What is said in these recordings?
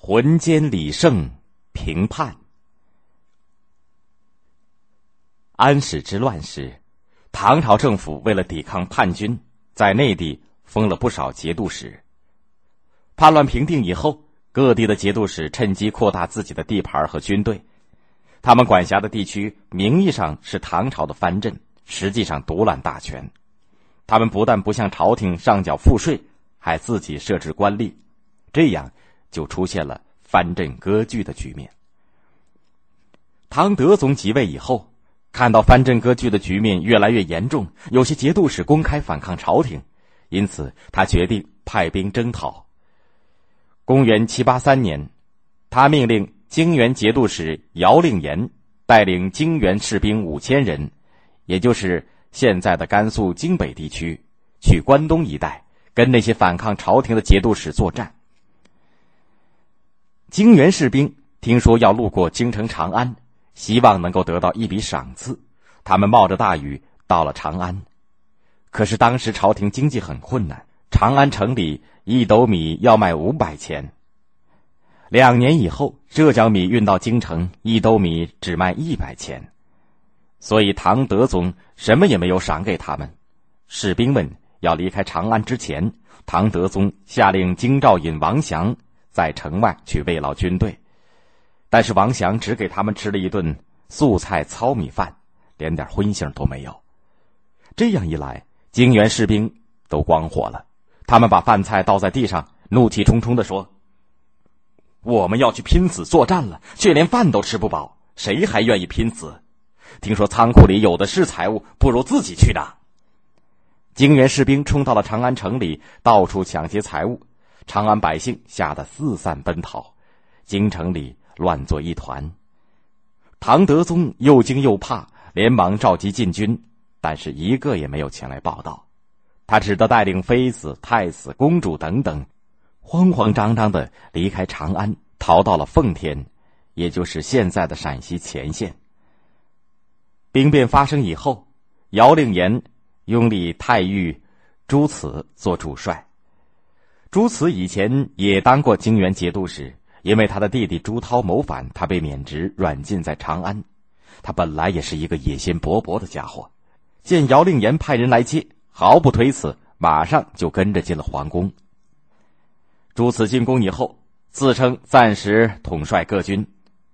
浑间李胜平叛。安史之乱时，唐朝政府为了抵抗叛军，在内地封了不少节度使。叛乱平定以后，各地的节度使趁机扩大自己的地盘和军队。他们管辖的地区名义上是唐朝的藩镇，实际上独揽大权。他们不但不向朝廷上缴赋税，还自己设置官吏，这样就出现了藩镇割据的局面。唐德宗即位以后，看到藩镇割据的局面越来越严重，有些节度使公开反抗朝廷，因此他决定派兵征讨。公元七八三年，他命令泾原节度使姚令言带领泾原士兵五千人，也就是现在的甘肃泾北地区，去关东一带跟那些反抗朝廷的节度使作战。泾原士兵听说要路过京城长安，希望能够得到一笔赏赐，他们冒着大雨到了长安。可是当时朝廷经济很困难，长安城里。一斗米要卖五百钱。两年以后，浙江米运到京城，一斗米只卖一百钱，所以唐德宗什么也没有赏给他们。士兵们要离开长安之前，唐德宗下令京兆尹王祥在城外去慰劳军队，但是王祥只给他们吃了一顿素菜糙米饭，连点荤腥都没有。这样一来，泾原士兵都光火了。他们把饭菜倒在地上，怒气冲冲的说：“我们要去拼死作战了，却连饭都吃不饱，谁还愿意拼死？听说仓库里有的是财物，不如自己去拿。”泾原士兵冲到了长安城里，到处抢劫财物，长安百姓吓得四散奔逃，京城里乱作一团。唐德宗又惊又怕，连忙召集禁军，但是一个也没有前来报道。他只得带领妃子、太子、公主等等，慌慌张张的离开长安，逃到了奉天，也就是现在的陕西乾县。兵变发生以后，姚令言拥立太尉朱慈做主帅。朱慈以前也当过泾原节度使，因为他的弟弟朱涛谋反，他被免职，软禁在长安。他本来也是一个野心勃勃的家伙，见姚令言派人来接。毫不推辞，马上就跟着进了皇宫。朱慈进宫以后，自称暂时统帅各军，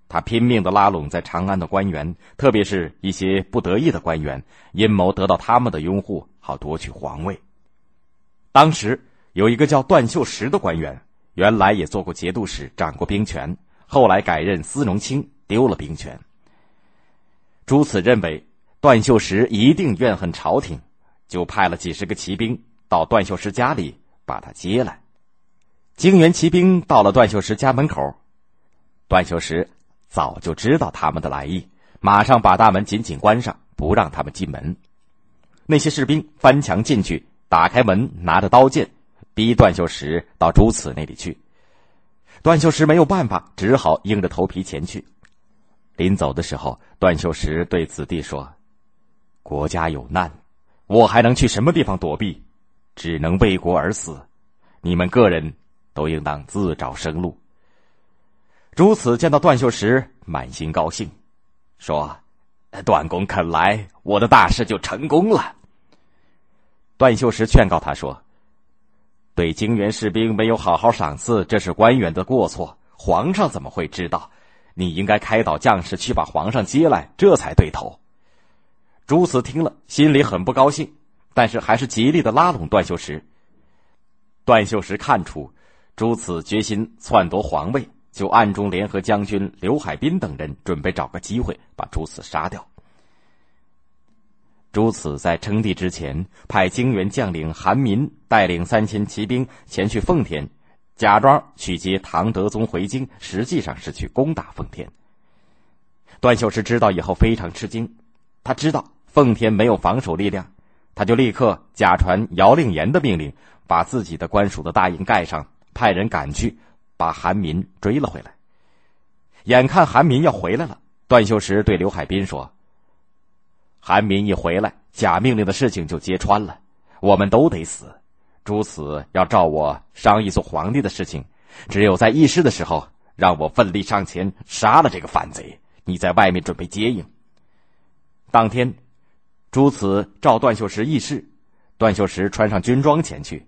他拼命的拉拢在长安的官员，特别是一些不得意的官员，阴谋得到他们的拥护，好夺取皇位。当时有一个叫段秀实的官员，原来也做过节度使，掌过兵权，后来改任司农卿，丢了兵权。朱慈认为段秀实一定怨恨朝廷。就派了几十个骑兵到段秀实家里把他接来。泾原骑兵到了段秀实家门口，段秀实早就知道他们的来意，马上把大门紧紧关上，不让他们进门。那些士兵翻墙进去，打开门，拿着刀剑，逼段秀实到朱慈那里去。段秀实没有办法，只好硬着头皮前去。临走的时候，段秀实对子弟说：“国家有难。”我还能去什么地方躲避？只能为国而死。你们个人都应当自找生路。朱此见到段秀实，满心高兴，说：“段公肯来，我的大事就成功了。”段秀实劝告他说：“对泾原士兵没有好好赏赐，这是官员的过错。皇上怎么会知道？你应该开导将士去把皇上接来，这才对头。”朱慈听了，心里很不高兴，但是还是极力的拉拢段秀实。段秀实看出朱慈决心篡夺皇位，就暗中联合将军刘海滨等人，准备找个机会把朱慈杀掉。朱此在称帝之前，派泾原将领韩民带领三千骑兵前去奉天，假装去接唐德宗回京，实际上是去攻打奉天。段秀实知道以后非常吃惊，他知道。奉天没有防守力量，他就立刻假传姚令言的命令，把自己的官署的大印盖上，派人赶去，把韩民追了回来。眼看韩民要回来了，段秀实对刘海滨说：“韩民一回来，假命令的事情就揭穿了，我们都得死。朱此要召我商议做皇帝的事情，只有在议事的时候让我奋力上前杀了这个反贼。你在外面准备接应。当天，朱慈召段秀实议事，段秀实穿上军装前去。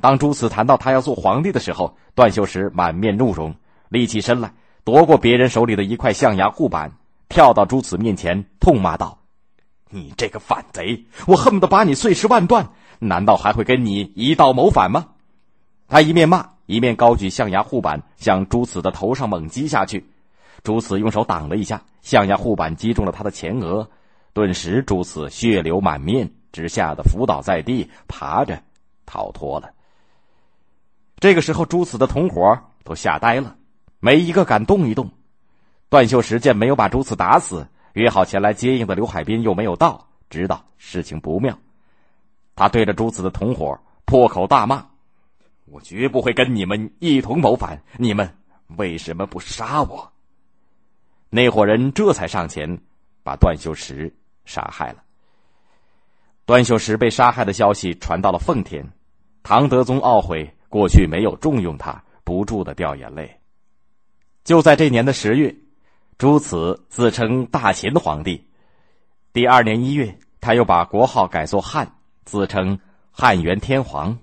当朱慈谈到他要做皇帝的时候，段秀实满面怒容，立起身来，夺过别人手里的一块象牙护板，跳到朱慈面前，痛骂道：“你这个反贼！我恨不得把你碎尸万段！难道还会跟你一道谋反吗？”他一面骂。一面高举象牙护板向朱慈的头上猛击下去，朱慈用手挡了一下，象牙护板击中了他的前额，顿时朱慈血流满面，只吓得伏倒在地，爬着逃脱了。这个时候，朱慈的同伙都吓呆了，没一个敢动一动。段秀实见没有把朱慈打死，约好前来接应的刘海滨又没有到，知道事情不妙，他对着朱子的同伙破口大骂。我绝不会跟你们一同谋反，你们为什么不杀我？那伙人这才上前，把段秀实杀害了。段秀实被杀害的消息传到了奉天，唐德宗懊悔过去没有重用他，不住的掉眼泪。就在这年的十月，朱慈自称大秦皇帝。第二年一月，他又把国号改作汉，自称汉元天皇。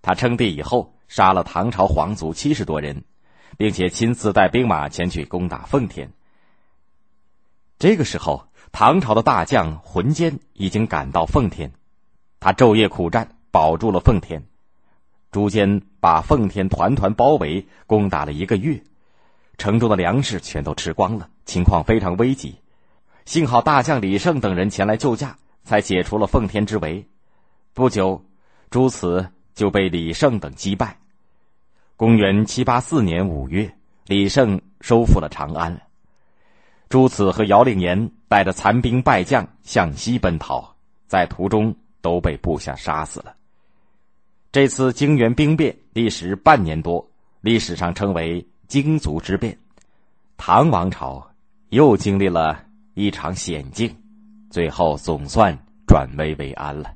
他称帝以后，杀了唐朝皇族七十多人，并且亲自带兵马前去攻打奉天。这个时候，唐朝的大将浑坚已经赶到奉天，他昼夜苦战，保住了奉天。朱坚把奉天团团包围，攻打了一个月，城中的粮食全都吃光了，情况非常危急。幸好大将李胜等人前来救驾，才解除了奉天之围。不久，朱慈。就被李胜等击败。公元七八四年五月，李胜收复了长安。朱慈和姚令言带着残兵败将向西奔逃，在途中都被部下杀死了。这次泾原兵变历时半年多，历史上称为“荆族之变”。唐王朝又经历了一场险境，最后总算转危为安了。